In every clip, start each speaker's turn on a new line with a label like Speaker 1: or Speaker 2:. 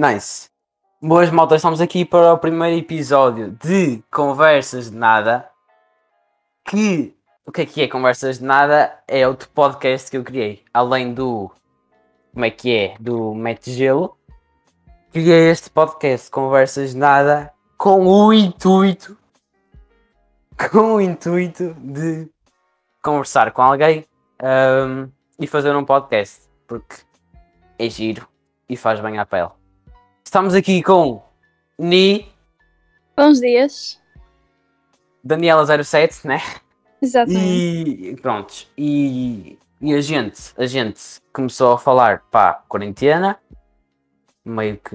Speaker 1: Nice. Boas malta, estamos aqui para o primeiro episódio de Conversas de Nada. Que o que é que é Conversas de Nada? É outro podcast que eu criei. Além do. Como é que é? Do Mete Gelo. Criei este podcast Conversas de Nada com o intuito. Com o intuito de conversar com alguém ahm, e fazer um podcast. Porque é giro e faz bem à pele. Estamos aqui com Ni,
Speaker 2: Bons dias.
Speaker 1: Daniela07, né?
Speaker 2: Exatamente.
Speaker 1: E pronto. E, e a gente, a gente começou a falar pá, quarentena, meio que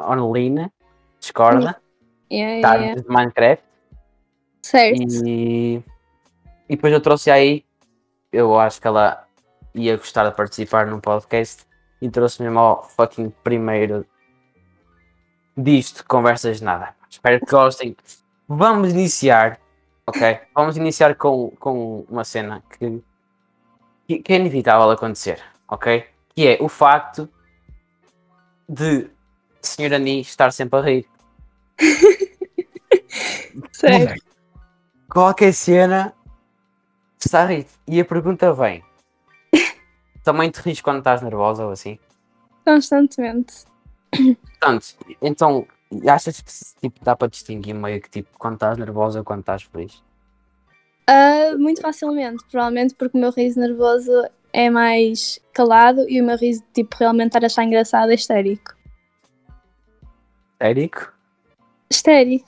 Speaker 1: online, discorda,
Speaker 2: Yeah, yeah, yeah.
Speaker 1: de Minecraft.
Speaker 2: Certo.
Speaker 1: E, e depois eu trouxe aí, eu acho que ela ia gostar de participar num podcast e trouxe mesmo ao fucking primeiro disto, conversas de nada. Espero que gostem. Vamos iniciar, ok? Vamos iniciar com, com uma cena que, que, que é inevitável acontecer, ok? Que é o facto de Senhora Ani estar sempre a rir.
Speaker 2: Certo.
Speaker 1: qualquer cena está a rir. E a pergunta vem: também te rires quando estás nervosa ou assim?
Speaker 2: Constantemente.
Speaker 1: Portanto, então, achas que tipo, dá para distinguir meio que tipo quando estás nervosa ou quando estás feliz?
Speaker 2: Ah, muito facilmente. Provavelmente porque o meu riso nervoso é mais calado e o meu riso, tipo, realmente estar a achar engraçado é histérico.
Speaker 1: Érico?
Speaker 2: Histérico.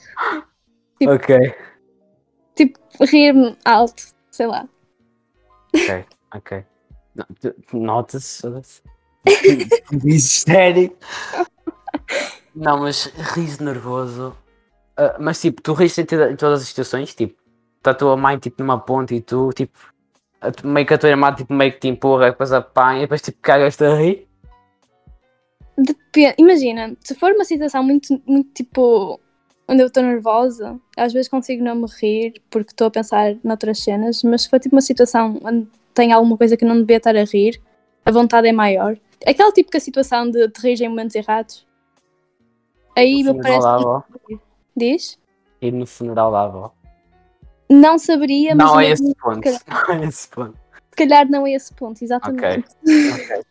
Speaker 2: Tipo-
Speaker 1: Ok,
Speaker 2: Tipo, rir-me alto. Sei lá.
Speaker 1: ok, ok. Nota-se. Diz histérico. Não, mas riso nervoso. Ah, mas tipo, tu rires em, em todas as situações, tipo, está a tua mãe tipo numa ponte e tu, tipo, a meio que a tua irmã tipo, meio que te empurra, depois apanha e depois tipo cagas-te a rir.
Speaker 2: Depende. Imagina, se for uma situação muito, muito tipo. onde eu estou nervosa, às vezes consigo não me rir porque estou a pensar noutras cenas, mas se for tipo uma situação onde tem alguma coisa que não devia estar a rir, a vontade é maior. Aquela típica situação de te rir em momentos errados. Aí me
Speaker 1: no
Speaker 2: parece.
Speaker 1: funeral da avó.
Speaker 2: Diz?
Speaker 1: Ir no funeral da avó.
Speaker 2: Não saberia, mas
Speaker 1: Não é esse ponto.
Speaker 2: calhar.
Speaker 1: Não é esse ponto.
Speaker 2: se calhar não é esse ponto, exatamente.
Speaker 1: Ok.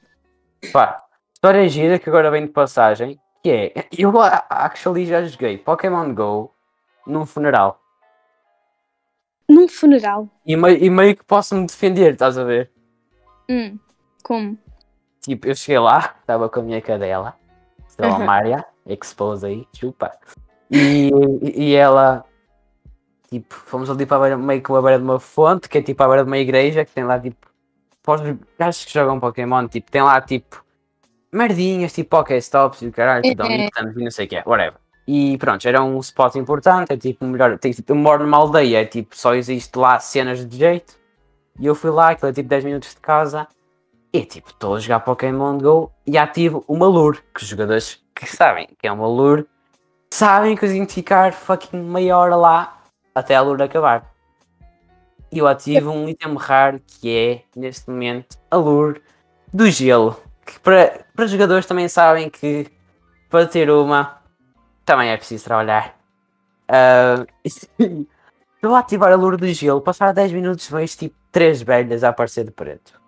Speaker 1: Pá, história gira que agora vem de passagem, que é, eu a- actually já joguei Pokémon GO num funeral.
Speaker 2: Num funeral.
Speaker 1: E meio, e meio que posso me defender, estás a ver?
Speaker 2: Hum, como?
Speaker 1: Tipo, eu cheguei lá, estava com a minha cadela, estava a
Speaker 2: Uhum.
Speaker 1: Mária, expose aí, chupa. E, e ela, tipo, fomos ali para beira, meio que a beira de uma fonte, que é tipo a beira de uma igreja, que tem lá tipo, para os gajos que jogam Pokémon, tipo, tem lá tipo, merdinhas, tipo Pokéstops e o caralho, que dão
Speaker 2: Uhum.
Speaker 1: items e não sei o que é, whatever. E pronto, era um spot importante, é tipo, melhor, tem, tipo, eu moro numa aldeia, é tipo, só existe lá cenas de jeito. E eu fui lá, aquilo é tipo 10 minutos de casa, e tipo, estou a jogar Pokémon GO e ativo uma lure, que os jogadores que sabem que é uma lure, sabem que eu tenho de ficar fucking meia hora lá até a lure acabar. E eu ativo um item raro que é, neste momento, a lure do gelo. Que para, para os jogadores também sabem que para ter uma também é preciso trabalhar. Ah, Estou a ativar a lure do gelo, passar 10 minutos vejo tipo 3 velhas a aparecer de preto.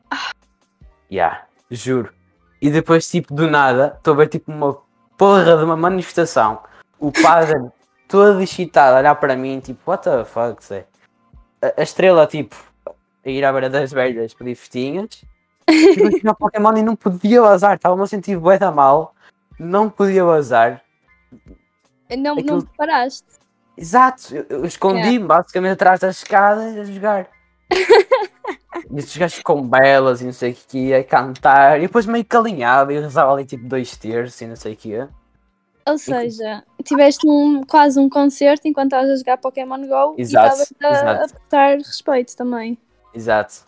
Speaker 1: Yeah, juro. E depois, tipo, do nada, estou a ver tipo uma porra de uma manifestação. O padre todo excitado a olhar para mim, tipo, what the fuck, Zé? A, a estrela, tipo, a ir à beira das velhas pedir festinhas. E eu tinha Pokémon e não podia vazar, estava-me a sentir bué da mal. Não podia vazar.
Speaker 2: Não,
Speaker 1: Aquilo-
Speaker 2: não paraste.
Speaker 1: Exato, eu, eu escondi-me basicamente atrás das escadas a jogar. e estes gajos com belas e não sei o que ia cantar, e depois meio calinhado e rezava ali tipo dois terços e não sei o que.
Speaker 2: Ou seja, tiveste um, quase um concerto enquanto estavas a jogar Pokémon GO
Speaker 1: Exato,
Speaker 2: e estavas a, a prestar respeito também.
Speaker 1: Exato.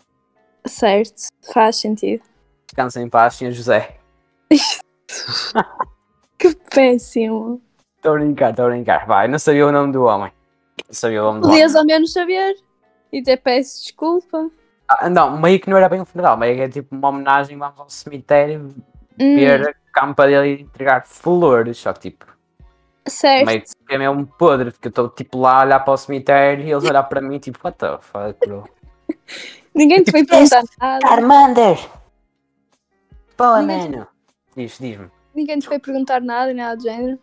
Speaker 2: Certo, faz sentido.
Speaker 1: Descansa em paz, senhor José.
Speaker 2: Que péssimo.
Speaker 1: Estou a brincar, estou a brincar. Vai, não sabia o nome do homem. Não sabia o nome do homem.
Speaker 2: Podias ao menos saber. E até peço desculpa.
Speaker 1: Ah, não, meio que não era bem um funeral, meio que é tipo uma homenagem, vamos ao cemitério
Speaker 2: Hum,
Speaker 1: ver a campa dele e entregar flores, só que tipo,
Speaker 2: certo.
Speaker 1: meio que é mesmo podre, porque eu estou tipo lá a olhar para o cemitério e eles olhar para mim tipo, what the fuck, bro?
Speaker 2: Ninguém te foi perguntar nada.
Speaker 1: Armander! Pô, mano! Diz, diz-me.
Speaker 2: Ninguém te foi perguntar nada, nada do género.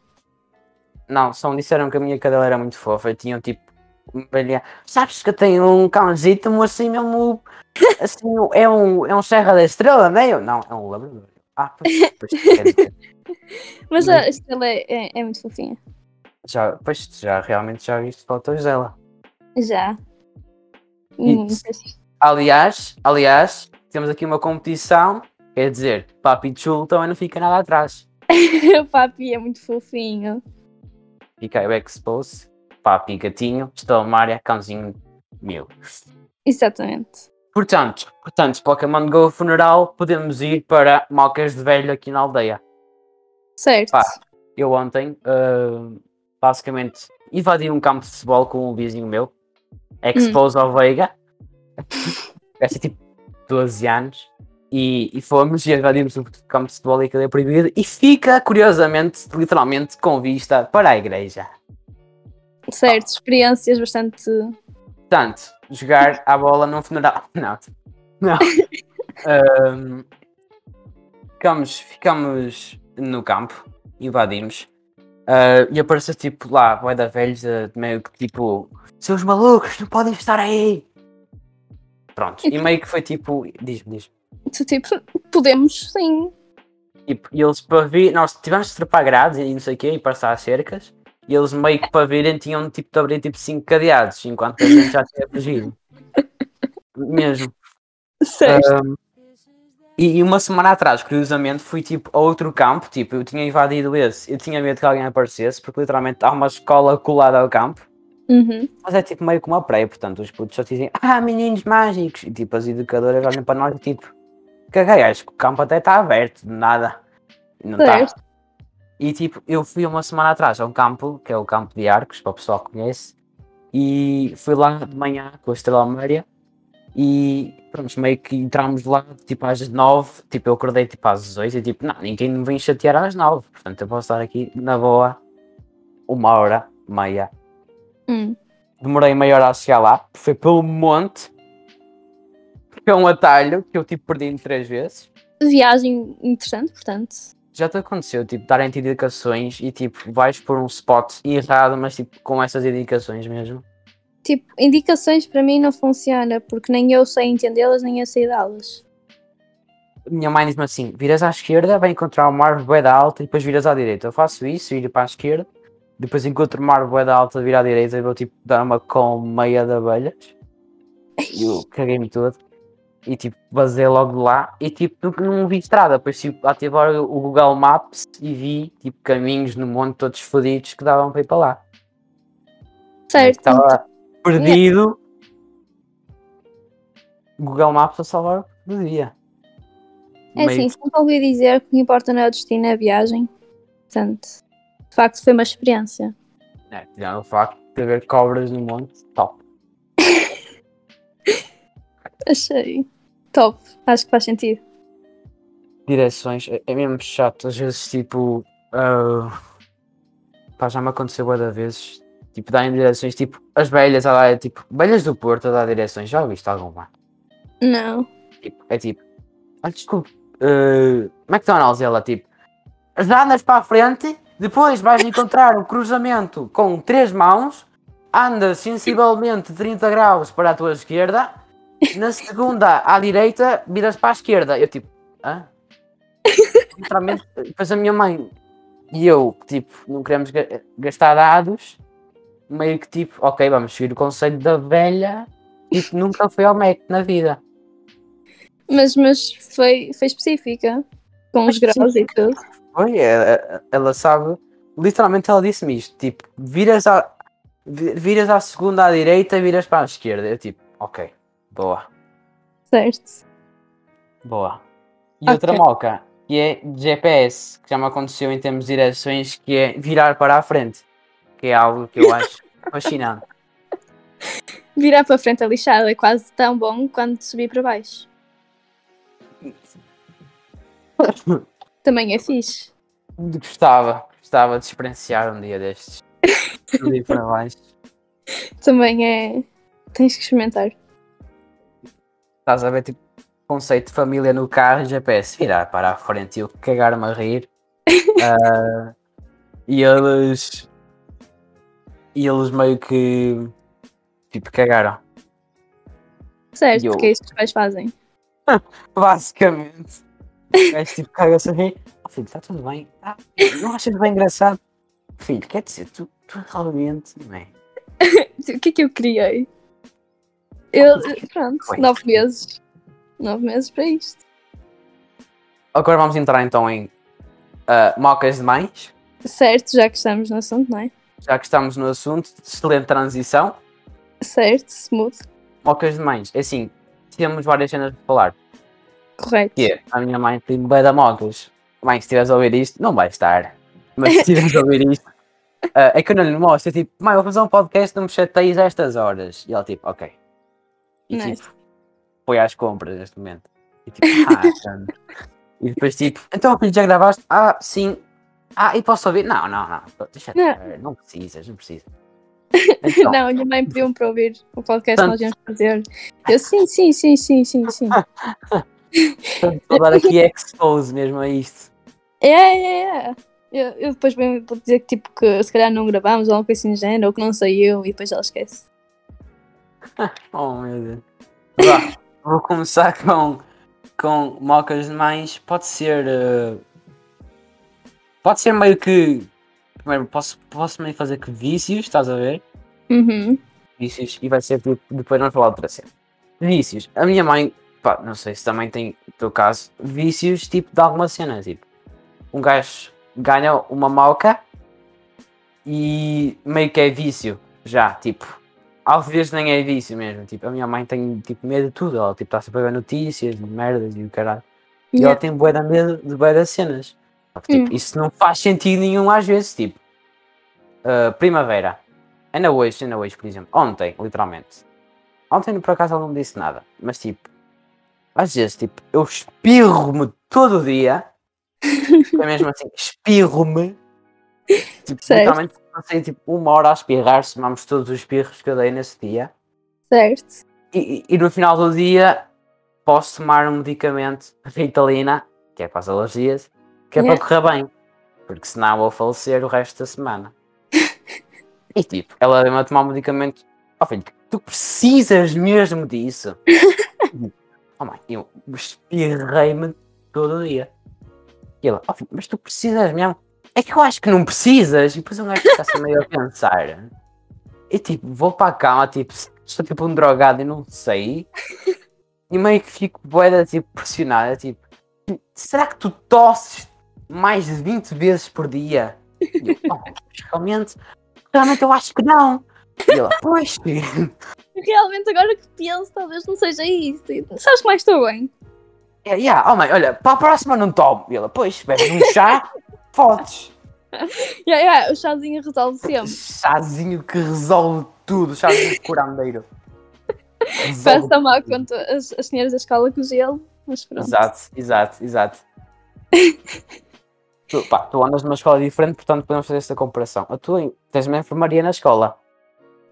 Speaker 1: Não, só me disseram que a minha cadela era muito fofa e tinham tipo. Sabes que eu tenho um cãozito, assim mesmo. Assim, é um, é um Serra da Estrela, não é? Eu, Não, é um labrador. Ah, pois, pois dizer,
Speaker 2: Mas a estrela é, é, é muito fofinha.
Speaker 1: já, pois já realmente já viste fotos dela.
Speaker 2: Já.
Speaker 1: E-
Speaker 2: Hum,
Speaker 1: Aliás, aliás, temos aqui uma competição, quer dizer, Papi Chulo também não fica nada atrás.
Speaker 2: o papi é muito fofinho.
Speaker 1: Fica aí o Expose, Papi Gatinho, Estela Mária, Cãozinho Meu.
Speaker 2: Exatamente.
Speaker 1: Portanto, portanto, Pokémon Go funeral, podemos ir para Mocas de Velho aqui na aldeia.
Speaker 2: Certo.
Speaker 1: Pá. Eu ontem, ah, basicamente, invadi um campo de futebol com um vizinho meu, Expose ao Veiga, essa tipo 12 anos, e, e fomos e invadimos o campo de futebol e aquilo é proibido, e fica, curiosamente, literalmente, com vista para a igreja.
Speaker 2: Certo. Experiências bastante.
Speaker 1: Portanto, jogar a bola num funeral. Não. Não. Ahm, ficamos, ficamos no campo, invadimos. ah, e apareceu tipo lá, vai da velhos, ah, meio que tipo, seus malucos, não podem estar aí. Pronto, e meio que foi tipo, diz-me, diz
Speaker 2: Tu, tipo, podemos sim.
Speaker 1: Tipo, e eles para vir, nós tivemos de trepar grades e não sei o quê, e passar as cercas. E eles meio que para virem tinham tipo de abrir tipo 5 cadeados, enquanto a gente já tinha fugido. Mesmo.
Speaker 2: Certo.
Speaker 1: Um, e, e uma semana atrás, curiosamente, fui tipo a outro campo, tipo, eu tinha invadido esse, eu tinha medo que alguém aparecesse, porque literalmente há uma escola colada ao campo,
Speaker 2: Uhum.
Speaker 1: mas é tipo meio como uma praia, portanto os putos só dizem, ah, meninos mágicos, e tipo as educadoras olham para nós e tipo, caguei, acho que o campo até está aberto, de nada. Não está. E tipo, eu fui uma semana atrás a um campo, que é o campo de Arcos, para o pessoal que conhece, e fui lá de manhã com a Estrela Maria e pronto, meio que entramos lá tipo às nove, tipo eu acordei tipo às 18 e tipo, não, ninguém me vem chatear às nove, portanto eu posso estar aqui na boa uma hora, meia.
Speaker 2: Hum.
Speaker 1: Demorei meia hora a chegar lá, foi pelo monte, que é um atalho que eu tipo perdi três vezes.
Speaker 2: Viagem interessante, portanto.
Speaker 1: Já te aconteceu, tipo, darem-te indicações e tipo, vais por um spot errado, mas tipo, com essas indicações mesmo.
Speaker 2: Tipo, indicações para mim não funciona, porque nem eu sei entendê-las, nem eu sei dá-las.
Speaker 1: Minha mãe diz-me assim: viras à esquerda, vai encontrar uma árvore da alta e depois viras à direita. Eu faço isso, viro para a esquerda, depois encontro uma árvore da alta, viro à direita e vou tipo dar uma com meia de abelhas. E eu caguei-me todo. E tipo, basei logo de lá e tipo, nunca não vi estrada. Depois tipo, ativar o Google Maps e vi tipo caminhos no monte todos fodidos que davam para ir para lá.
Speaker 2: Certo.
Speaker 1: Estava perdido. Google Maps a salvar o dia.
Speaker 2: É assim, sempre ouvi dizer que o que importa não é o destino, é a viagem. Portanto, de facto foi uma experiência.
Speaker 1: É, já o facto de haver cobras no monte, top.
Speaker 2: Achei top. Acho que faz sentido.
Speaker 1: Direções, é, é mesmo chato. Às vezes, tipo. ah, pá, já me aconteceu de vezes. Tipo, darem direções, tipo, as velhas, a dar, tipo, velhas do Porto a dar direções. Já ouviste alguma?
Speaker 2: Não.
Speaker 1: Tipo, é tipo, ah, desculpe, uh, McDonald's, ela tipo, já andas para a frente, depois vais encontrar um cruzamento com três mãos, anda sensivelmente 30 graus para a tua esquerda, na segunda à direita, viras para a esquerda. Eu tipo, hã? Literalmente, depois a minha mãe e eu, tipo, não queremos ga- gastar dados, meio que tipo, ok, vamos seguir o conselho da velha, tipo, nunca foi ao Mac na vida.
Speaker 2: Mas, mas foi, foi específica. Com os graus e tudo.
Speaker 1: Foi, é- é- ela sabe. Literalmente ela disse-me isto: tipo, viras, à, vi- viras à segunda à direita e viras para a esquerda. Eu tipo, ok, boa,
Speaker 2: Certo.
Speaker 1: boa. E
Speaker 2: Ok.
Speaker 1: outra moca, que é GPS, que já me aconteceu em termos de direções, que é virar para a frente, que é algo que eu acho fascinante.
Speaker 2: Virar para a frente a lixada é quase tão bom quanto subir para baixo. Também é fixe.
Speaker 1: Gostava, gostava de experienciar um dia destes. Subir para baixo.
Speaker 2: Também é. Tens que experimentar.
Speaker 1: Estás a ver, tipo, conceito de família no carro, GPS, virar para a frente e eu cagar-me a rir. Ah, e eles. E eles meio que. Tipo, cagaram.
Speaker 2: Certo,
Speaker 1: Eu-
Speaker 2: é que os pais fazem.
Speaker 1: Basicamente. Gajo tipo caga-se a rir. Oh, filho, está tudo bem? Tá? Não achas bem engraçado? Filho, quer dizer, tu, tu realmente não é?
Speaker 2: O que é que eu criei? Eu, pronto,
Speaker 1: Foi.
Speaker 2: nove meses. Nove meses para isto.
Speaker 1: Agora vamos entrar então em ah, mocas de mães.
Speaker 2: Certo, já que estamos no assunto, não é?
Speaker 1: Já que estamos no assunto, excelente transição.
Speaker 2: Certo, smooth,
Speaker 1: Mocas de mães. É assim, temos várias cenas para falar.
Speaker 2: correto.
Speaker 1: Que é, a minha mãe tem bué da mocas. Mãe, se estiveres a ouvir isto, não vai estar. Mas se estiveres a ouvir isto, ah, é que eu não lhe mostro. É tipo, mãe, vou fazer um podcast, não me chateias a estas horas. E ela tipo, ok. E
Speaker 2: Nice.
Speaker 1: tipo, foi às compras neste momento. E tipo, ah. E depois tipo, então filho, já gravaste? Ah, sim. Ah, e posso ouvir? Não, não, não. Deixa
Speaker 2: Não.
Speaker 1: não precisas, não precisas. Então,
Speaker 2: Não, a minha mãe pediu-me para ouvir o podcast que nós íamos fazer. Eu, sim, sim, sim, sim, sim, sim.
Speaker 1: portanto, vou dar aqui expose mesmo a isto.
Speaker 2: É, é, é. Eu, depois vou dizer que, tipo, que se calhar não gravamos ou algo assim do género, ou que não saiu, e depois ela esquece.
Speaker 1: Oh meu Deus. Vá, vou começar com, com mocas de mães. Pode ser. eh, pode ser meio que. Primeiro, posso, posso meio fazer que vícios, estás a ver?
Speaker 2: Uhum.
Speaker 1: Vícios, e vai ser depois vamos falar outra cena. Vícios. A minha mãe, pá, não sei se também tem, no teu caso, vícios tipo de alguma cena. Tipo, um gajo ganha uma moca e meio que é vício já, tipo. Às vezes nem é vício mesmo. Tipo, a minha mãe tem tipo, medo de tudo. Ela tipo, está sempre a ver notícias, merdas e o caralho. E ela
Speaker 2: Yeah.
Speaker 1: tem bué de medo de bué das cenas. Só que, tipo, Isso não faz sentido nenhum às vezes, tipo. ah, primavera. Ainda hoje, ainda hoje, por exemplo. Ontem, literalmente. Ontem, por acaso, ela não me disse nada. Mas, tipo, às vezes, tipo, eu espirro-me todo dia. É mesmo assim, espirro-me. Tipo, literalmente, passei tipo uma hora a espirrar, somamos todos os espirros que eu dei nesse dia.
Speaker 2: Certo.
Speaker 1: E, e- no final do dia posso tomar um medicamento Ritalina, que é para as alergias, que é
Speaker 2: Yeah.
Speaker 1: para correr bem. Porque senão vou falecer o resto da semana. e tipo, ela veio-me a tomar um medicamento. Oh filho, tu precisas mesmo disso. oh mãe, eu espirrei-me todo o dia. E ela, oh filho, mas tu precisas mesmo. É que eu acho que não precisas. E depois um gajo fica assim meio a pensar. E tipo, vou para a cama, tipo, sou tipo um drogado e não sei. E meio que fico boeda, tipo, pressionada, tipo, será que tu tosses mais de 20 vezes por dia? E eu, "Oh, realmente, realmente eu acho que não. E ela, pois,
Speaker 2: Realmente, agora que penso, talvez não seja isso. Sabes que mais estou bem?
Speaker 1: é, yeah, oh mãe, olha, para a próxima não tomo. E ela, pois, bebes um chá, fodes.
Speaker 2: Yeah, yeah, o chazinho resolve sempre.
Speaker 1: Chazinho que resolve tudo, chazinho de curandeiro.
Speaker 2: Parece
Speaker 1: Resolve
Speaker 2: tomar conta as, as senhoras da escola com gelo, mas pronto.
Speaker 1: Exato, exato, exato. tu, pá, tu andas numa escola diferente, portanto podemos fazer esta comparação. A tua tens uma enfermaria na escola.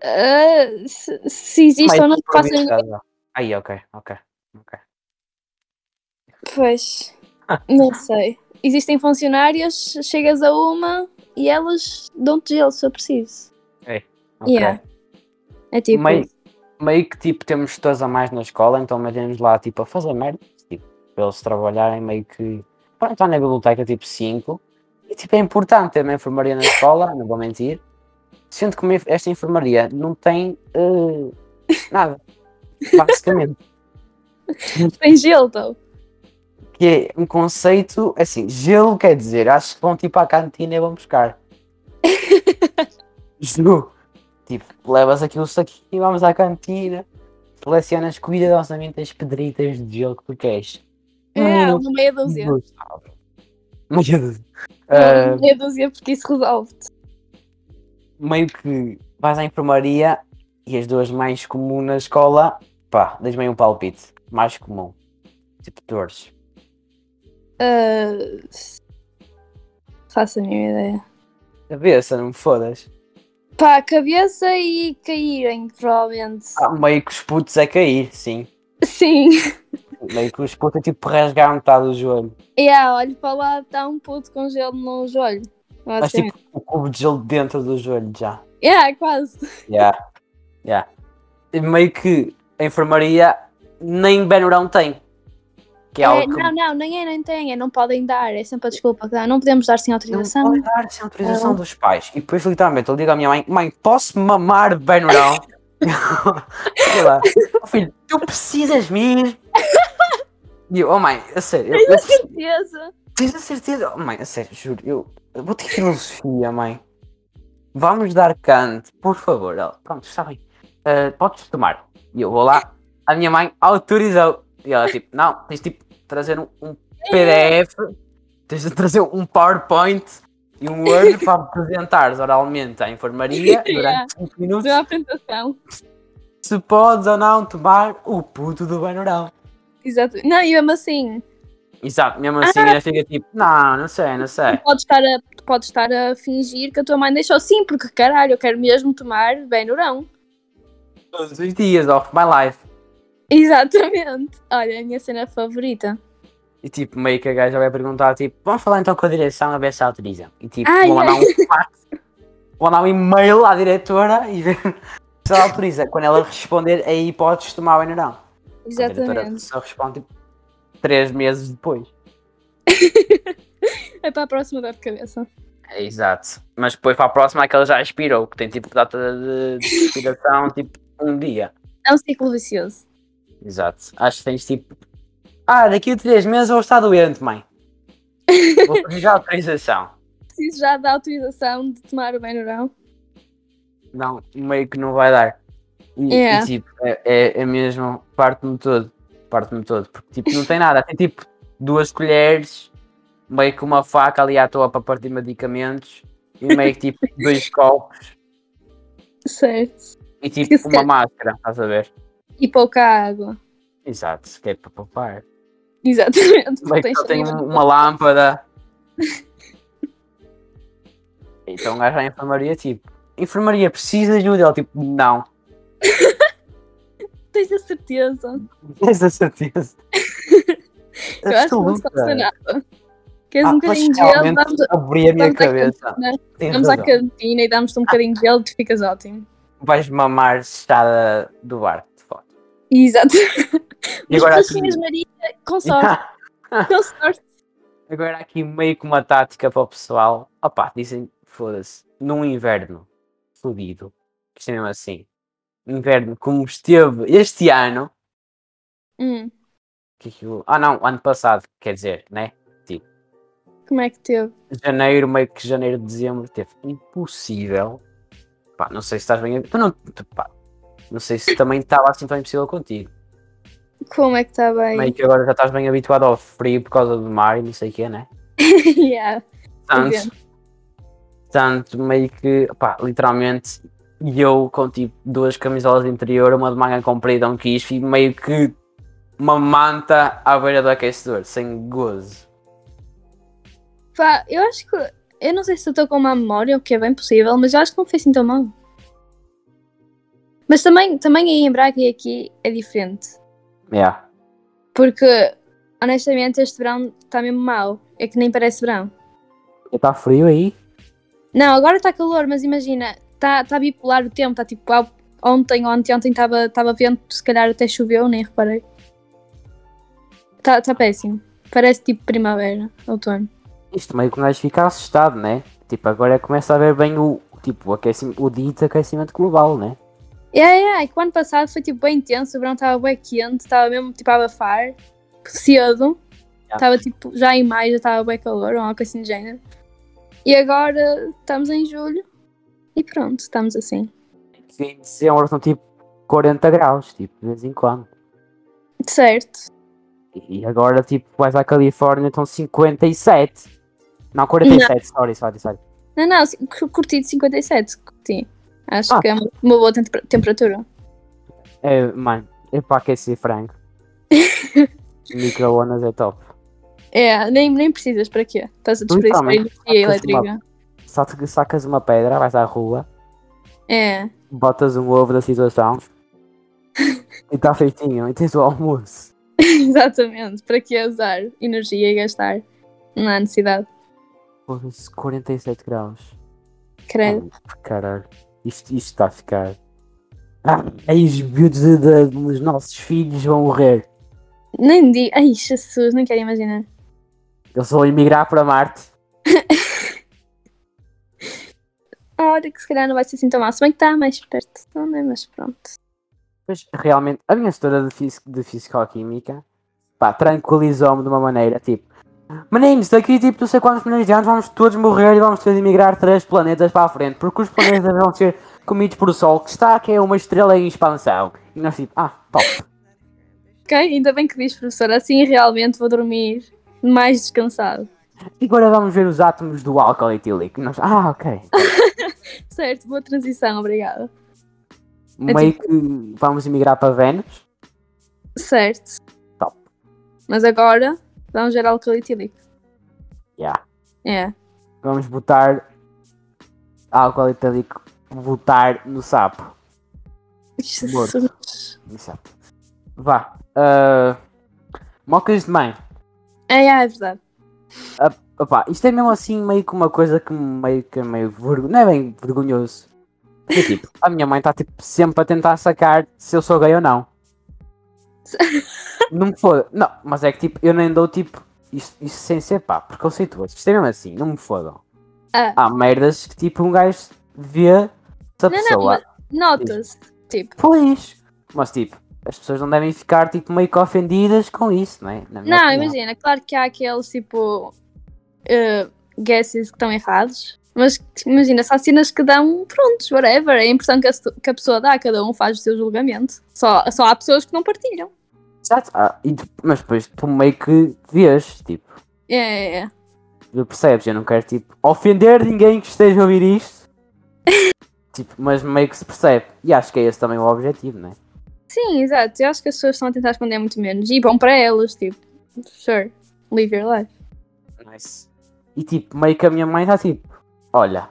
Speaker 2: Ah, se, se existe
Speaker 1: Meio
Speaker 2: ou não, faço
Speaker 1: improvisada. Aí, ok, ok, ok.
Speaker 2: Pois, não sei. Existem funcionárias, chegas a uma e elas dão-te gelo se eu preciso.
Speaker 1: ok.
Speaker 2: Yeah. É tipo.
Speaker 1: Meio, meio que tipo temos pessoas a mais na escola, então imaginemos lá tipo a fazer merda, tipo, para eles trabalharem meio que. Pronto, está na biblioteca tipo 5. E tipo é importante ter uma enfermaria na escola, não vou mentir. Sendo que esta enfermaria não tem eh, nada. Basicamente.
Speaker 2: Tem gelo, então.
Speaker 1: Que é um conceito, assim, gelo quer dizer, acho que vão tipo à cantina e vão buscar. Juro. Tipo, levas aqui o saquinho e vamos à cantina, selecionas cuidadosamente as pedritas de gelo que tu queres.
Speaker 2: É, uma meia dúzia.
Speaker 1: Meia dúzia.
Speaker 2: Uma meia dúzia porque isso resolve-te.
Speaker 1: meio que vais à enfermaria e as duas mais comuns na escola, pá, aí um palpite, mais comum. Tipo, dores.
Speaker 2: Ah, Faço a minha ideia.
Speaker 1: Cabeça, não me fodas.
Speaker 2: Pá, cabeça e caírem, provavelmente.
Speaker 1: Ah, meio que os putos a cair, sim.
Speaker 2: Sim.
Speaker 1: Meio que os putos é tipo rasgar metade do joelho.
Speaker 2: Yeah, olho para lá, está um puto com gelo no joelho.
Speaker 1: Mas tipo o cubo de gelo dentro do joelho já.
Speaker 2: Yeah, quase.
Speaker 1: Yeah. Yeah. Meio que a enfermaria nem Benurão tem. Que é,
Speaker 2: É,
Speaker 1: algo que
Speaker 2: não, não, nem é, nem tem. É, não podem dar. É sempre a desculpa que dá. Não podemos dar sem
Speaker 1: não
Speaker 2: autorização.
Speaker 1: pode dar sem autorização
Speaker 2: Não.
Speaker 1: dos pais. E depois literalmente eu digo à minha mãe, mãe, posso mamar Benurão? Sei lá, "Oh, filho, tu precisas mesmo? E eu, oh mãe, a sério, eu, eu preciso-
Speaker 2: Certeza.
Speaker 1: tens a certeza? Oh, mãe, a sério, juro, eu, eu vou ter filosofia, mãe. Vamos dar Kant, por favor. Ela, pronto, está bem. Ah, podes tomar. E eu vou lá, a minha mãe autorizou. E ela, tipo, não, tens tipo de trazer um, um PDF, tens de trazer um PowerPoint e um Word para apresentares oralmente à enfermaria
Speaker 2: Yeah.
Speaker 1: durante 5 minutos
Speaker 2: Deu a apresentação.
Speaker 1: se podes ou não tomar o puto do Benorão.
Speaker 2: Exato. Não, e mesmo assim,
Speaker 1: Exato, mesmo assim ainda fica tipo, não, não sei, não sei.
Speaker 2: podes estar, a, podes estar a fingir que a tua mãe deixou sim, porque caralho, eu quero mesmo tomar bem no rão.
Speaker 1: Todos os dias of my life.
Speaker 2: Exatamente. Olha, a minha cena favorita.
Speaker 1: E tipo, meio que a gaja vai perguntar, tipo, vamos falar então com a direção a ver se autoriza. E tipo,
Speaker 2: Ai,
Speaker 1: vou mandar
Speaker 2: ai.
Speaker 1: um fax, vou mandar um e-mail à diretora e ver se ela autoriza. Quando ela responder, aí podes tomar o Benorão. A diretora
Speaker 2: Exatamente.
Speaker 1: só responde tipo, três meses depois.
Speaker 2: É para a próxima dor de cabeça.
Speaker 1: É, exato. Mas depois para a próxima é que ela já expirou, que tem tipo data de, de expiração, tipo, um dia.
Speaker 2: É um ciclo vicioso.
Speaker 1: Exato. Acho que tens tipo. Ah, daqui a três meses vou estar doente, mãe. Vou pedir já autorização.
Speaker 2: Preciso já da autorização de tomar o bem no rão.
Speaker 1: Não, meio que não vai dar. E,
Speaker 2: Yeah.
Speaker 1: e, tipo, é, é, é mesmo, parte-me todo. Parte-me todo. Porque tipo, não tem nada. Tem tipo duas colheres, meio que uma faca ali à toa para partir medicamentos e meio que tipo dois copos
Speaker 2: Certo.
Speaker 1: e tipo uma máscara, estás a ver?
Speaker 2: E pouca água.
Speaker 1: Exato, se quer para poupar.
Speaker 2: Exatamente.
Speaker 1: Que tem
Speaker 2: saliva.
Speaker 1: um- uma lâmpada. Então gajo à enfermaria, tipo, enfermaria precisa de ajuda? Ele tipo, não.
Speaker 2: Tens a certeza.
Speaker 1: Tens a certeza?
Speaker 2: Eu acho que não se passa nada. Queres
Speaker 1: Ah,
Speaker 2: um
Speaker 1: mas
Speaker 2: bocadinho de gelo, damos,
Speaker 1: abri a minha cabeça.
Speaker 2: vamos à cantina e damos-te um bocadinho de gelo e tu ficas ótimo.
Speaker 1: Vais mamar estada do barco.
Speaker 2: Exato.
Speaker 1: E
Speaker 2: Mas
Speaker 1: agora
Speaker 2: bolachinhas
Speaker 1: aqui,
Speaker 2: Maria, com sorte, com sorte.
Speaker 1: agora aqui meio que uma tática para o pessoal. Opá, dizem, foda-se, num inverno fodido, que isto é mesmo assim, inverno como esteve este ano,
Speaker 2: Hum,
Speaker 1: que ah não, ano passado, quer dizer, né?
Speaker 2: como é que teve?
Speaker 1: Janeiro, meio que janeiro, dezembro, teve impossível. Pá, não sei se estás bem. Tu não, tu, pá, não sei se também estava assim tão impossível contigo.
Speaker 2: Como é que está bem?
Speaker 1: Meio que agora já estás bem habituado ao frio por causa do mar e não sei o que, né?
Speaker 2: yeah.
Speaker 1: Tanto, tanto meio que, pá, literalmente, eu com tipo duas camisolas de interior, uma de manga comprida, um quiche e meio que uma manta à beira do aquecedor, sem gozo.
Speaker 2: Pá, eu acho que. Eu não sei se estou com uma memória, o que é bem possível, mas eu acho que não foi assim tão mal. Mas também, também aí em Braga e aqui é diferente.
Speaker 1: Yeah.
Speaker 2: Porque, honestamente, este verão está mesmo mau. É que nem parece verão.
Speaker 1: Está frio aí?
Speaker 2: Não, agora está calor, mas imagina, está tá bipolar o tempo, está tipo, ontem, ontem, ontem estava estava vento, se calhar até choveu, nem reparei. Está tá péssimo. Parece tipo primavera, outono.
Speaker 1: Isto meio que um gajo fica assustado, né? Tipo, agora começa a ver bem o, tipo, o, aquecimento, o dito aquecimento global, né?
Speaker 2: Yeah, yeah, e que o ano passado foi tipo bem intenso, o verão estava bem quente, estava mesmo tipo a abafar, cedo, estava tipo já em maio, já estava bem calor, ou algo assim de género. E agora estamos em julho e pronto, estamos assim.
Speaker 1: Em dezembro são tipo 40 graus, tipo, de vez em quando.
Speaker 2: Certo.
Speaker 1: E agora, tipo, vais à Califórnia, estão 57. Não, 47, sorry, sorry, sorry.
Speaker 2: Não, não, curti de 57, curti. Acho
Speaker 1: Ah.
Speaker 2: que é uma boa temper- temperatura.
Speaker 1: É, mano, é para aquecer frango. Micro-ondas é top.
Speaker 2: É, nem, nem precisas para quê? Estás a
Speaker 1: Literalmente,
Speaker 2: energia elétrica.
Speaker 1: Só te sacas uma pedra, vais à rua,
Speaker 2: É,
Speaker 1: botas um ovo da situação e está feitinho. E tens o almoço.
Speaker 2: exatamente. Para que usar energia e gastar? Não há necessidade.
Speaker 1: Foda-se, 47 graus.
Speaker 2: Credo.
Speaker 1: Ai, Caralho, isto, isto está a ficar. Ah, aí os miúdos dos nossos filhos vão morrer.
Speaker 2: Nem digo. Ai, Jesus, nem quero imaginar.
Speaker 1: Eles vão emigrar para Marte.
Speaker 2: Olha que se calhar não vai ser assim tão mal. Se bem que está mais perto. Não é, mas pronto.
Speaker 1: Mas realmente, a minha setora de, fisi- de Fisicoquímica pá, tranquilizou-me de uma maneira tipo. Meninos, daqui tipo não sei quantos milhões de anos vamos todos morrer e vamos ter de emigrar três planetas para a frente, porque os planetas vão ser comidos por o Sol, que está, que é uma estrela em expansão. E nós tipo, ah, top.
Speaker 2: Ok? Ainda bem que diz, professor. Assim realmente vou dormir mais descansado.
Speaker 1: E agora vamos ver os átomos do álcool etílico. Nós, ah, ok.
Speaker 2: Certo, boa transição, obrigada.
Speaker 1: Meio que vamos emigrar para Vênus.
Speaker 2: Certo.
Speaker 1: Top.
Speaker 2: Mas agora vamos ver álcool etílico.
Speaker 1: Yeah.
Speaker 2: É.
Speaker 1: Vamos botar álcool etílico, botar no sapo.
Speaker 2: Jesus.
Speaker 1: Exato. Vá. ah, mocas de mãe.
Speaker 2: É, é, é verdade.
Speaker 1: Opa, isto é mesmo assim meio que uma coisa que meio que é meio vergo... não é bem vergonhoso. Porque, tipo, a minha mãe está tipo, sempre a tentar sacar se eu sou gay ou não. Não me foda. Não, mas é que tipo, eu nem dou tipo isso, isso sem ser pá, preconceituoso. Isto é mesmo assim, não me fodam.
Speaker 2: Ah.
Speaker 1: Há merdas que tipo um gajo vê se a
Speaker 2: Não, não,
Speaker 1: pessoa.
Speaker 2: mas nota-se. Tipo,
Speaker 1: Pois. Mas tipo, as pessoas não devem ficar tipo meio que ofendidas com isso, não é?
Speaker 2: Não,
Speaker 1: opinião.
Speaker 2: imagina, claro que há aqueles tipo uh, guesses que estão errados, mas imagina, só cenas que dão, prontos, whatever. É a impressão que a, que a pessoa dá, cada um faz o seu julgamento. Só, só há pessoas que não partilham.
Speaker 1: Exato. Ah, mas depois tu meio que vês, tipo,
Speaker 2: É, é, é.
Speaker 1: tu percebes, eu não quero tipo ofender ninguém que esteja a ouvir isto. tipo, mas meio que se percebe. E acho que é esse também o objetivo, não é?
Speaker 2: Sim, exato. Eu acho que as pessoas estão a tentar esconder muito menos. E bom para elas, tipo, sure, live your life.
Speaker 1: Nice. E tipo, meio que a minha mãe está tipo, olha,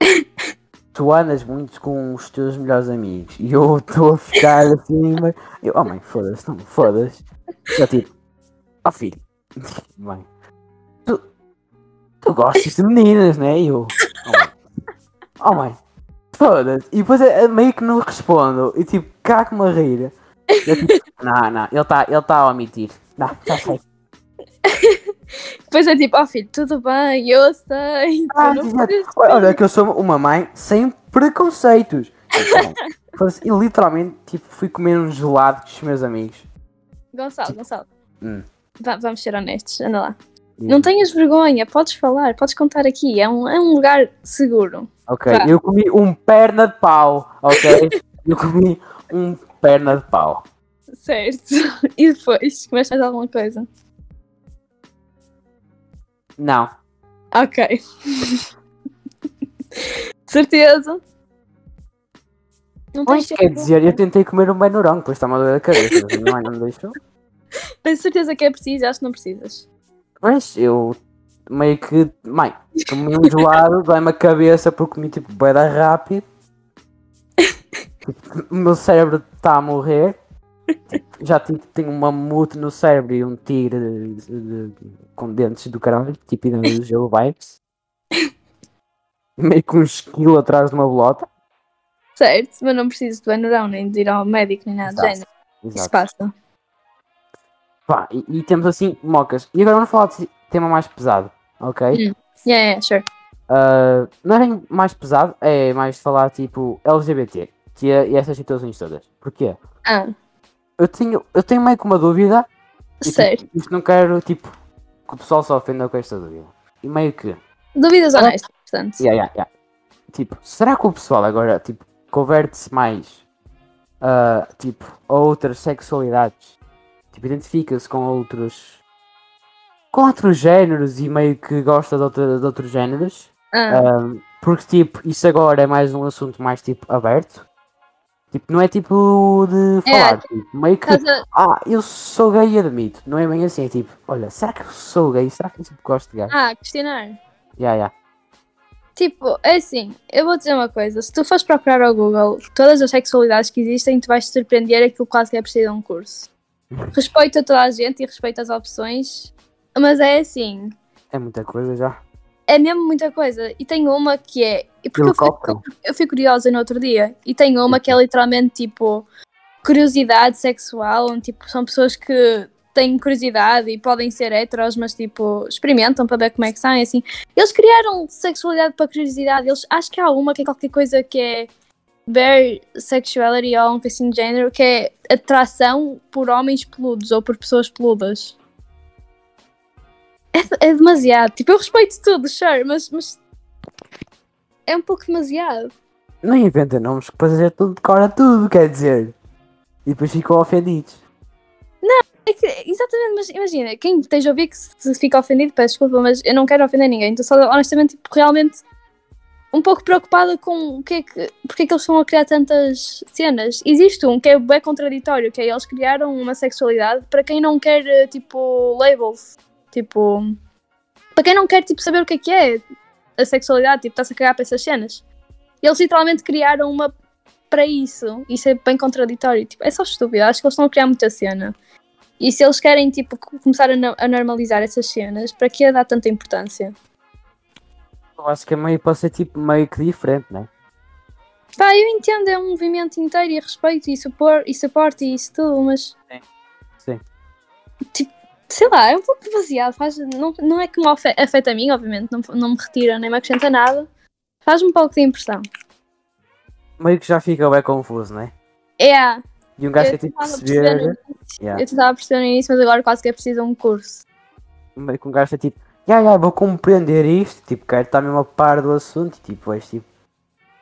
Speaker 1: tu andas muito com os teus melhores amigos e eu estou a ficar assim, mas... eu, oh mãe, foda-se, não me fodas. Eu tipo, oh filho, mãe, tu, tu gostas de meninas, né? E eu, oh mãe, oh mãe, foda-se. E depois é, é meio que não respondo e tipo, cago-me a rir. Eu tipo, não, não, ele está ele tá a omitir. Não, já sei.
Speaker 2: Depois é tipo, ó filho, tudo bem, eu sei. tu
Speaker 1: Ah,
Speaker 2: precisas de
Speaker 1: Olha, que eu sou uma mãe sem preconceitos. Então, E literalmente tipo, fui comer um gelado com os meus amigos.
Speaker 2: Gonçalo, Gonçalo.
Speaker 1: Hum.
Speaker 2: Va- vamos ser honestos, anda lá. Não tenhas vergonha, podes falar, podes contar aqui, é um, é um lugar seguro.
Speaker 1: Ok,
Speaker 2: Vá.
Speaker 1: eu comi um perna de pau, ok? eu comi um perna de pau.
Speaker 2: Certo. E depois, comeste mais alguma coisa?
Speaker 1: Não.
Speaker 2: Ok. Certeza. Não tens,
Speaker 1: quer dizer, eu tentei comer um benurango, depois está-me a doer a cabeça, minha mãe não me deixou.
Speaker 2: tens certeza que é preciso? Acho que não precisas.
Speaker 1: Mas eu meio que, mãe, comi um gelado, dói-me a cabeça porque comi tipo bué da rápido. Tipo, o meu cérebro está a morrer. Já tipo, tenho um mamute no cérebro e um tigre de- de- de- com dentes do caralho, tipo do jogo Vibes. Meio com um esquilo atrás de uma bolota.
Speaker 2: Certo, mas não preciso de banurão, nem de ir ao médico, nem nada do género. Isso passa.
Speaker 1: Pá, e, e temos assim mocas. E agora vamos falar de tema mais pesado, ok?
Speaker 2: Hum. Yeah, yeah, sure.
Speaker 1: Uh, não é mais pesado, é mais falar tipo LGBT que é, e essas situações todas. Porquê?
Speaker 2: Ah,
Speaker 1: Eu tenho, eu tenho meio que uma dúvida e tipo,
Speaker 2: certo.
Speaker 1: não quero tipo que o pessoal se ofenda com esta dúvida. E meio que,
Speaker 2: Dúvidas honestas, portanto.
Speaker 1: yeah, yeah, yeah. tipo, será que o pessoal agora tipo converte-se mais a tipo a outras sexualidades? Tipo, identifica-se com outros com outros géneros e meio que gosta de, outra- de outros géneros?
Speaker 2: Ah,
Speaker 1: Um, porque tipo, isso agora é mais um assunto mais tipo aberto. Tipo, não é tipo de
Speaker 2: É,
Speaker 1: falar, tipo, meio que,
Speaker 2: a-
Speaker 1: ah, eu sou gay e admito. Não é bem assim, é tipo, olha, será que eu sou gay? Será que eu tipo, gosto de gays?
Speaker 2: Ah, questionar.
Speaker 1: Yeah, yeah.
Speaker 2: Tipo, é assim, eu vou dizer uma coisa. Se tu fores procurar ao Google todas as sexualidades que existem, tu vais te surpreender aquilo quase que é preciso de um curso. Respeito a toda a gente e respeito as opções, mas é assim,
Speaker 1: É muita coisa já.
Speaker 2: É mesmo muita coisa. E tem uma que é. Porque eu eu fui curiosa no outro dia. E tem uma que é literalmente tipo curiosidade sexual, onde tipo, são pessoas que têm curiosidade e podem ser heteros, mas tipo, experimentam para ver como é que são. e assim. Eles criaram sexualidade para curiosidade. Eles, acho que há uma que é qualquer coisa que é bare sexuality ou algo assim de género, que é atração por homens peludos ou por pessoas peludas. É, é demasiado. Tipo, eu respeito tudo, sure, mas, mas é um pouco demasiado.
Speaker 1: Não inventa nomes que depois a gente não decora tudo, quer dizer. E depois ficam ofendidos.
Speaker 2: É que, exatamente, mas imagina, quem esteja a ouvir que se fica ofendido, peço desculpa, mas eu não quero ofender ninguém. Estou só honestamente tipo, realmente um pouco preocupada com o que é que. porque é que eles estão a criar tantas cenas. Existe um que é bem contraditório, que é eles criaram uma sexualidade para quem não quer tipo labels. Tipo. Para quem não quer tipo, saber o que é que é a sexualidade, tipo, está-se a cagar para essas cenas. Eles literalmente criaram uma para isso. Isso é bem contraditório. Tipo, é só estúpido. Acho que eles estão a criar muita cena. E se eles querem tipo, co- começar a, no- a normalizar essas cenas, para que dar tanta importância?
Speaker 1: Eu acho que é meio para ser tipo meio que diferente, né?
Speaker 2: Pá, eu entendo, é um movimento inteiro e respeito e, supor, e suporte e isso tudo, mas.
Speaker 1: Sim.
Speaker 2: Tipo, sei lá, é um pouco demasiado. Faz, não, não é que me afe- afeta a mim, obviamente, não, não me retira nem me acrescenta nada. Faz-me um pouco de impressão.
Speaker 1: Meio que já fica bem confuso, né?
Speaker 2: É,
Speaker 1: E um gajo
Speaker 2: eu
Speaker 1: quer tipo
Speaker 2: perceber
Speaker 1: Yeah.
Speaker 2: eu tentava perceber no início, mas agora quase que é preciso um curso.
Speaker 1: Meio que um gajo é tipo, ya, ya, vou compreender isto. Tipo, quero estar mesmo a par do assunto. E tipo, és tipo,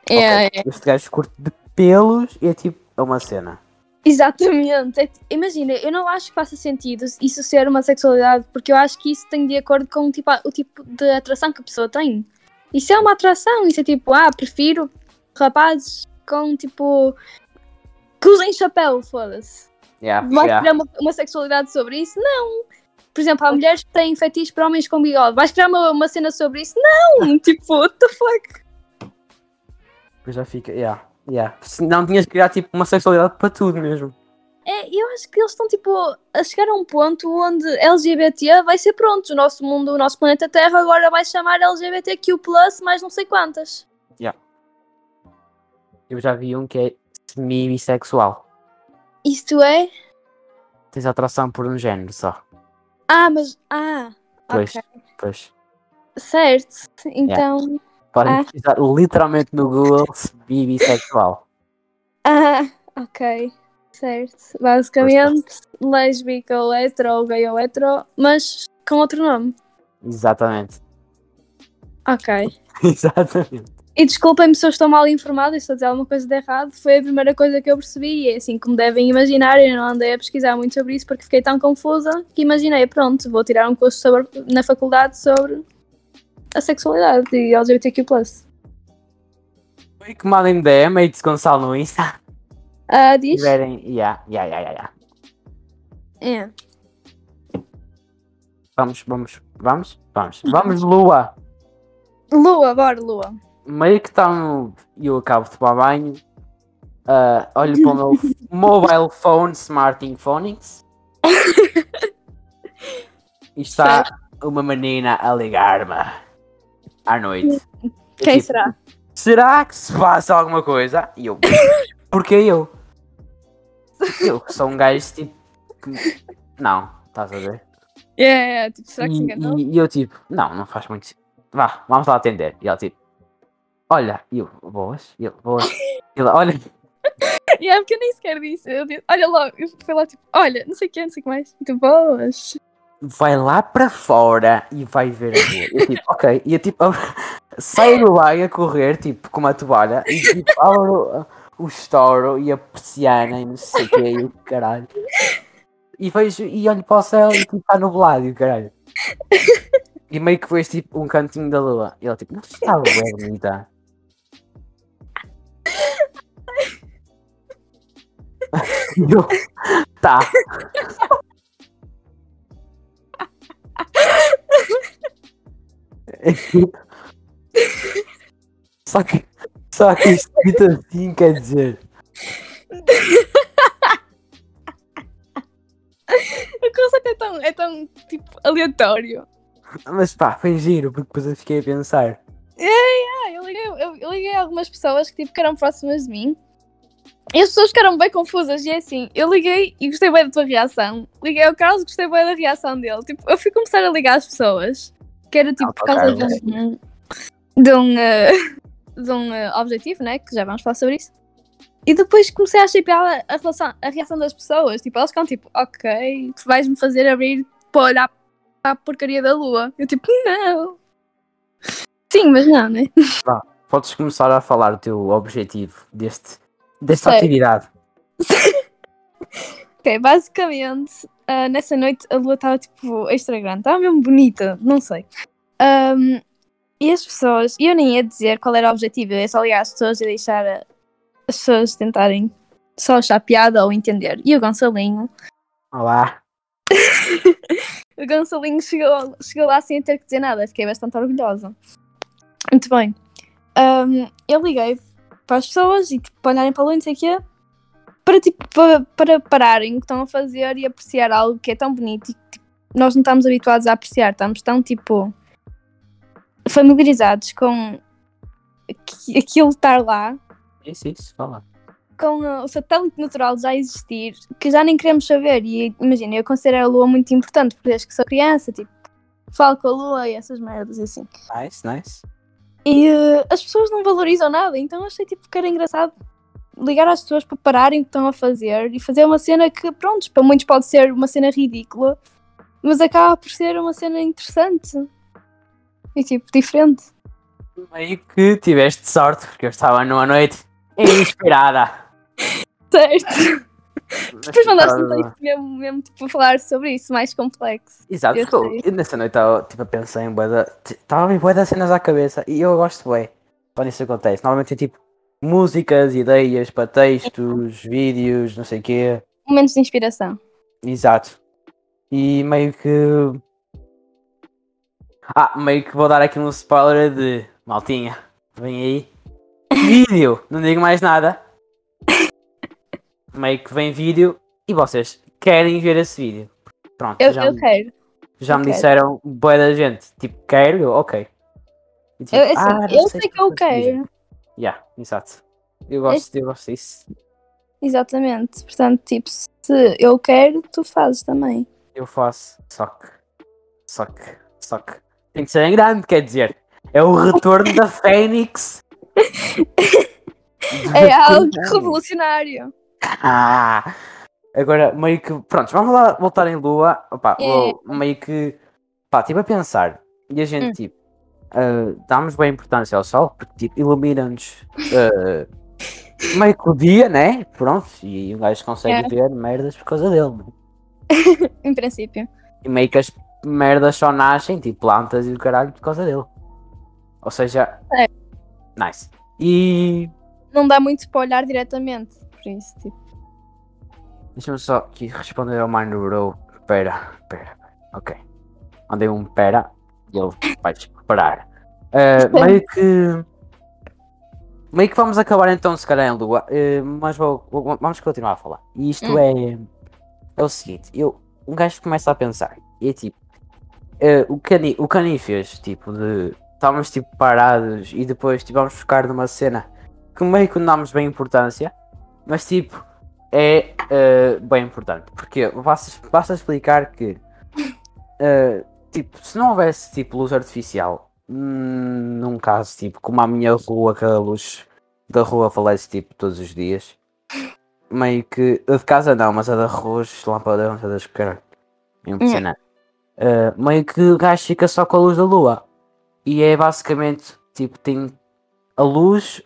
Speaker 2: É,
Speaker 1: ok, este gajo curte de pelos e é tipo, é uma cena.
Speaker 2: Exatamente. É imagina, eu não acho que faça sentido isso ser uma sexualidade, porque eu acho que isso tem de acordo com tipo, a- o tipo de atração que a pessoa tem. Isso é uma atração, isso é tipo, ah, prefiro rapazes com tipo. que usem chapéu, foda-se.
Speaker 1: Yeah,
Speaker 2: Vais
Speaker 1: yeah.
Speaker 2: criar uma, uma sexualidade sobre isso? Não. Por exemplo, há mulheres que têm fetiches para homens com bigode. Vais criar uma, uma cena sobre isso? Não! tipo, what the fuck?
Speaker 1: Depois já fica, yeah, yeah. Se não tinhas que criar tipo uma sexualidade para tudo mesmo.
Speaker 2: É, eu acho que eles estão tipo a chegar a um ponto onde LGBT vai ser pronto. O nosso mundo, o nosso planeta Terra agora vai chamar LGBTQ, mais não sei quantas.
Speaker 1: Eu já vi um que é semi-bissexual.
Speaker 2: Isto é.
Speaker 1: Tens atração por um género só.
Speaker 2: Ah, mas. Ah,
Speaker 1: Pois,
Speaker 2: ok.
Speaker 1: pois.
Speaker 2: Certo. Então.
Speaker 1: Podem
Speaker 2: Ah.
Speaker 1: pesquisar literalmente no Google semi-bissexual.
Speaker 2: Ah, ok. Certo. Basicamente, lésbica ou hetero ou gay ou hetero, mas com outro nome.
Speaker 1: Exatamente.
Speaker 2: Ok.
Speaker 1: Exatamente.
Speaker 2: E desculpem-me se eu estou mal informada, e estou a dizer alguma coisa de errado, foi a primeira coisa que eu percebi, e é assim como devem imaginar, eu não andei a pesquisar muito sobre isso porque fiquei tão confusa que imaginei, pronto, vou tirar um curso sobre- na faculdade sobre a sexualidade e LGBTQ+.
Speaker 1: E que mandem DM de Gonçalo no Insta.
Speaker 2: Ah, diz?
Speaker 1: tiverem. Yeah, yeah, yeah, yeah.
Speaker 2: É.
Speaker 1: Vamos, vamos, vamos, vamos. Vamos, Lua.
Speaker 2: Lua, bora, Lua.
Speaker 1: Meio que está no. Eu acabo de tomar banho. ah, olho para o meu mobile phone Smarting Phonics. E está uma menina a ligar-me à noite.
Speaker 2: Quem
Speaker 1: tipo,
Speaker 2: será?
Speaker 1: Será que se passa alguma coisa? E eu. Porque eu? Eu que sou um gajo tipo. que- Não, estás a ver?
Speaker 2: É, é, tipo, será que se enganou?
Speaker 1: e- e eu tipo, não, não faz muito sentido. Vá, vamos lá atender. E ela tipo, olha, e eu, boas, e eu, boas. E ela, olha,
Speaker 2: E é porque eu nem sequer disse, eu disse, olha logo, eu fui lá tipo, olha, não sei o que, não sei o que mais. Muito boas.
Speaker 1: Vai lá para fora e vai ver a rua. Eu tipo, ok. E eu tipo, saio do banho a correr, tipo, com uma toalha, e tipo, abro o estouro e a persiana e não sei o que, e o caralho. E vejo, e olho para o céu e tipo, está nublado e o caralho. E meio que vejo tipo um cantinho da lua. E ela tipo, não está bem bonita. Eu- Tá. Só que, só que isto escrito assim quer dizer.
Speaker 2: O conceito é tão, é tão tipo aleatório.
Speaker 1: Mas pá, foi giro, porque depois eu fiquei a pensar.
Speaker 2: Ah, eu liguei, eu, eu liguei algumas pessoas que tipo, que eram próximas de mim. E as pessoas ficaram bem confusas. E é assim, eu liguei e gostei bem da tua reação. Liguei ao Carlos e gostei bem da reação dele. Tipo, eu fui começar a ligar às pessoas. Que era tipo
Speaker 1: Ah,
Speaker 2: por causa de um, de um, eh, de um eh, objetivo, né? Que já vamos falar sobre isso. E depois comecei a achar piada a, relação, a reação das pessoas. Tipo, elas ficam tipo, ok, tu vais-me fazer abrir para olhar para a porcaria da lua. Eu tipo, não. Sim, mas não, né?
Speaker 1: Podes começar a falar o teu objetivo deste, desta
Speaker 2: Sei.
Speaker 1: atividade.
Speaker 2: Ok, basicamente, ah, nessa noite a lua estava tipo extra grande, estava mesmo bonita, não sei. Ahm, e as pessoas, eu nem ia dizer qual era o objetivo, eu ia só ligar às pessoas e deixar ah, as pessoas tentarem só achar piada ou entender. E o Gonçalinho,
Speaker 1: Olá.
Speaker 2: o Gonçalinho chegou, chegou lá sem ter que dizer nada, fiquei bastante orgulhosa. Muito bem. Ahm, eu liguei para as pessoas e tipo, para olharem para a lua não sei o quê, para, tipo, para, para pararem o que estão a fazer e apreciar algo que é tão bonito e que tipo, nós não estamos habituados a apreciar, estamos tão tipo familiarizados com aqui- aquilo estar lá,
Speaker 1: Isso, isso, fala.
Speaker 2: com o satélite natural já existir, que já nem queremos saber. E imagina, eu considero a lua muito importante, porque desde que sou criança, tipo, falo com a lua e essas merdas assim.
Speaker 1: Nice, nice.
Speaker 2: E uh, as pessoas não valorizam nada, então achei tipo que era engraçado ligar às pessoas para pararem o que estão a fazer e fazer uma cena que, pronto, para muitos pode ser uma cena ridícula, mas acaba por ser uma cena interessante e tipo diferente.
Speaker 1: Meio que tiveste sorte, porque eu estava numa noite inspirada.
Speaker 2: Certo. Depois mandaste um
Speaker 1: tipo,
Speaker 2: texto mesmo, mesmo tipo, a falar sobre isso, mais complexo.
Speaker 1: Exato,
Speaker 2: Eu
Speaker 1: eu,
Speaker 2: sei.
Speaker 1: eu nessa noite estava tipo, a pensar em bué da- Estava a vir bué das cenas à cabeça e eu gosto bué quando isso acontece. Normalmente é tipo músicas, ideias para textos, vídeos, não sei o quê.
Speaker 2: Momentos de inspiração.
Speaker 1: Exato. E meio que. Ah, meio que vou dar aqui um spoiler de maltinha. Vem aí. Vídeo! Não digo mais nada. Meio que vem vídeo e vocês querem ver esse vídeo. Pronto,
Speaker 2: Eu,
Speaker 1: já,
Speaker 2: eu
Speaker 1: me,
Speaker 2: quero.
Speaker 1: já me
Speaker 2: eu quero.
Speaker 1: disseram boa da gente. Tipo, quero? Eu, ok. E, tipo,
Speaker 2: Eu, assim,
Speaker 1: "Ah,
Speaker 2: eu
Speaker 1: sei
Speaker 2: sei
Speaker 1: se
Speaker 2: que eu
Speaker 1: vou fazer."
Speaker 2: quero.
Speaker 1: Yeah, exato. Eu gosto, eu gosto disso.
Speaker 2: Exatamente. Portanto, tipo, se eu quero, tu fazes também.
Speaker 1: Eu faço. Só que. Só que. Só que. Tem que ser em grande, quer dizer. É o retorno da Fênix.
Speaker 2: É algo revolucionário.
Speaker 1: Ah, agora, meio que. Pronto, vamos lá voltar em Lua. Opa, vou meio que. Pá, estive a pensar. E a gente,
Speaker 2: Hum.
Speaker 1: tipo. ah, damos bem importância ao Sol, porque, tipo, ilumina-nos. ah, meio que o dia, né? Pronto, e um gajo consegue
Speaker 2: É.
Speaker 1: ver merdas por causa dele. né?
Speaker 2: Em princípio.
Speaker 1: E meio que as merdas só nascem, tipo plantas e o caralho, por causa dele. Ou seja.
Speaker 2: É.
Speaker 1: Nice. E.
Speaker 2: Não dá muito para olhar diretamente. Por isso, tipo.
Speaker 1: Deixa-me só aqui responder ao Mind Bro. Pera, pera, ok. Mandei um pera e ele vai parar. Eh, meio que. Meio que vamos acabar então, se calhar, em Lua. eh, mas vou, vou- vamos continuar a falar. E isto
Speaker 2: Hum.
Speaker 1: é. É o seguinte: eu, um gajo começa a pensar. E é tipo. eh, o, Cani, o Cani fez, tipo, de. Estávamos tipo parados e depois tipo, vamos ficar numa cena que meio que não damos bem importância, mas tipo, é eh, bem importante. Porque basta, basta explicar que, eh, tipo, se não houvesse tipo luz artificial, hum, num caso tipo como a minha rua, que a luz da rua falece tipo todos os dias, meio que a de casa não, mas a da rua, lampadões, a das caras, impressionante. Eh, meio que o gajo fica só com a luz da lua. E é basicamente tipo, tem a luz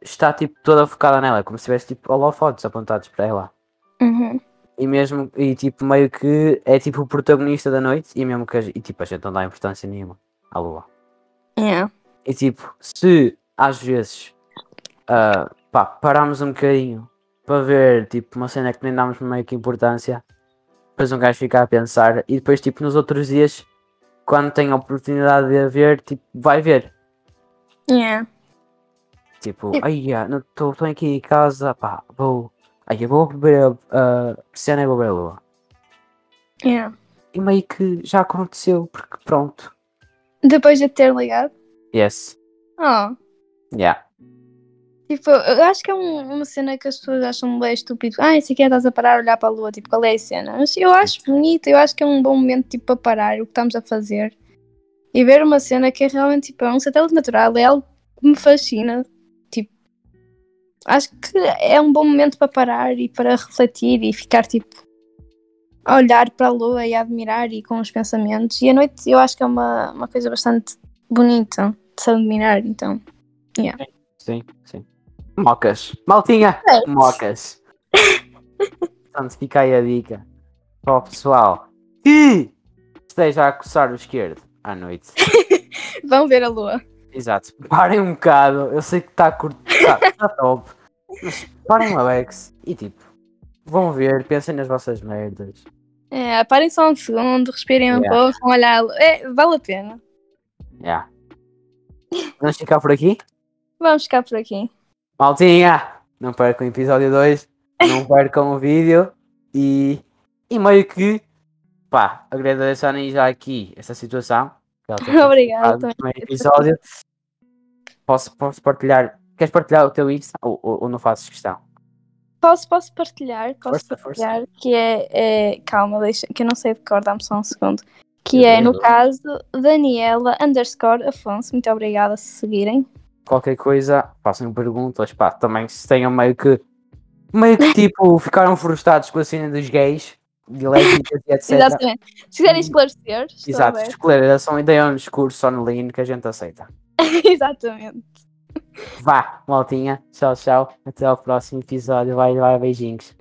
Speaker 1: está tipo toda focada nela, é como se tivesse tipo holofotes apontados para ela.
Speaker 2: Uhum.
Speaker 1: E mesmo, e tipo, meio que é tipo o protagonista da noite e mesmo que a, e, tipo, a gente não dá importância nenhuma à lua.
Speaker 2: Yeah.
Speaker 1: E tipo, se às vezes ah, pá, pararmos um bocadinho para ver tipo uma cena que nem damos meio que importância. Depois um gajo fica a pensar e depois tipo nos outros dias, quando tem a oportunidade de a ver, tipo, vai ver.
Speaker 2: Yeah.
Speaker 1: Tipo,
Speaker 2: E-
Speaker 1: ai, estou aqui em casa, pá, vou. Ai, eu vou beber a, cena e vou beber a lua.
Speaker 2: Yeah.
Speaker 1: E meio que já aconteceu, porque pronto.
Speaker 2: Depois de ter ligado.
Speaker 1: Yes.
Speaker 2: Oh.
Speaker 1: Yeah.
Speaker 2: Tipo, eu acho que é um- uma cena que as pessoas acham bem estúpido. Ah, isso aqui é estás a parar a olhar para a lua, tipo, qual é a cena? Mas eu acho bonito, eu acho que é um bom momento, tipo, para parar o que estamos a fazer e ver uma cena que é realmente, tipo, é um satélite natural, é algo que me fascina. Acho que é um bom momento para parar e para refletir e ficar, tipo, a olhar para a lua e a admirar e com os pensamentos. E a noite eu acho que é uma, uma coisa bastante bonita de se admirar, então.
Speaker 1: Sim, sim. Mocas. Maltinha!
Speaker 2: É.
Speaker 1: Mocas. Portanto, fica aí a dica para o pessoal que esteja a coçar o esquerdo à noite.
Speaker 2: Vão ver a lua.
Speaker 1: Exato. Parem um bocado. Eu sei que está curto. Está tá top. Mas parem uma Bex e tipo, vão ver, pensem nas vossas merdas.
Speaker 2: É, parem só um segundo, respirem um
Speaker 1: Yeah.
Speaker 2: pouco, vão olhar. É, vale a pena.
Speaker 1: Yeah. Vamos ficar por aqui?
Speaker 2: Vamos ficar por aqui.
Speaker 1: Maltinha! Não percam o episódio 2. Não percam o vídeo. E, e meio que, pá, agradeço a Ani já aqui essa situação.
Speaker 2: Obrigada. também.
Speaker 1: episódio. Posso, posso partilhar? Queres partilhar o teu Insta ou, ou, ou não fazes questão?
Speaker 2: Posso, posso partilhar? Posso
Speaker 1: Força, força.
Speaker 2: partilhar? Que é, é- Calma, deixa, que eu não sei de cor, dá-me só um segundo. Que é, no caso, Daniela underscore Afonso. Muito obrigada se seguirem.
Speaker 1: Qualquer coisa, façam perguntas. Pá, também se tenham meio que, meio que tipo, ficaram frustrados com a cena dos gays, de lésbicas e etc.
Speaker 2: Exatamente. Se quiserem esclarecer,
Speaker 1: Exato, esclareçam e deem um discurso online que a gente aceita.
Speaker 2: Exatamente.
Speaker 1: Vá, maltinha. Tchau, tchau. Até ao próximo episódio. Vai, vai, beijinhos.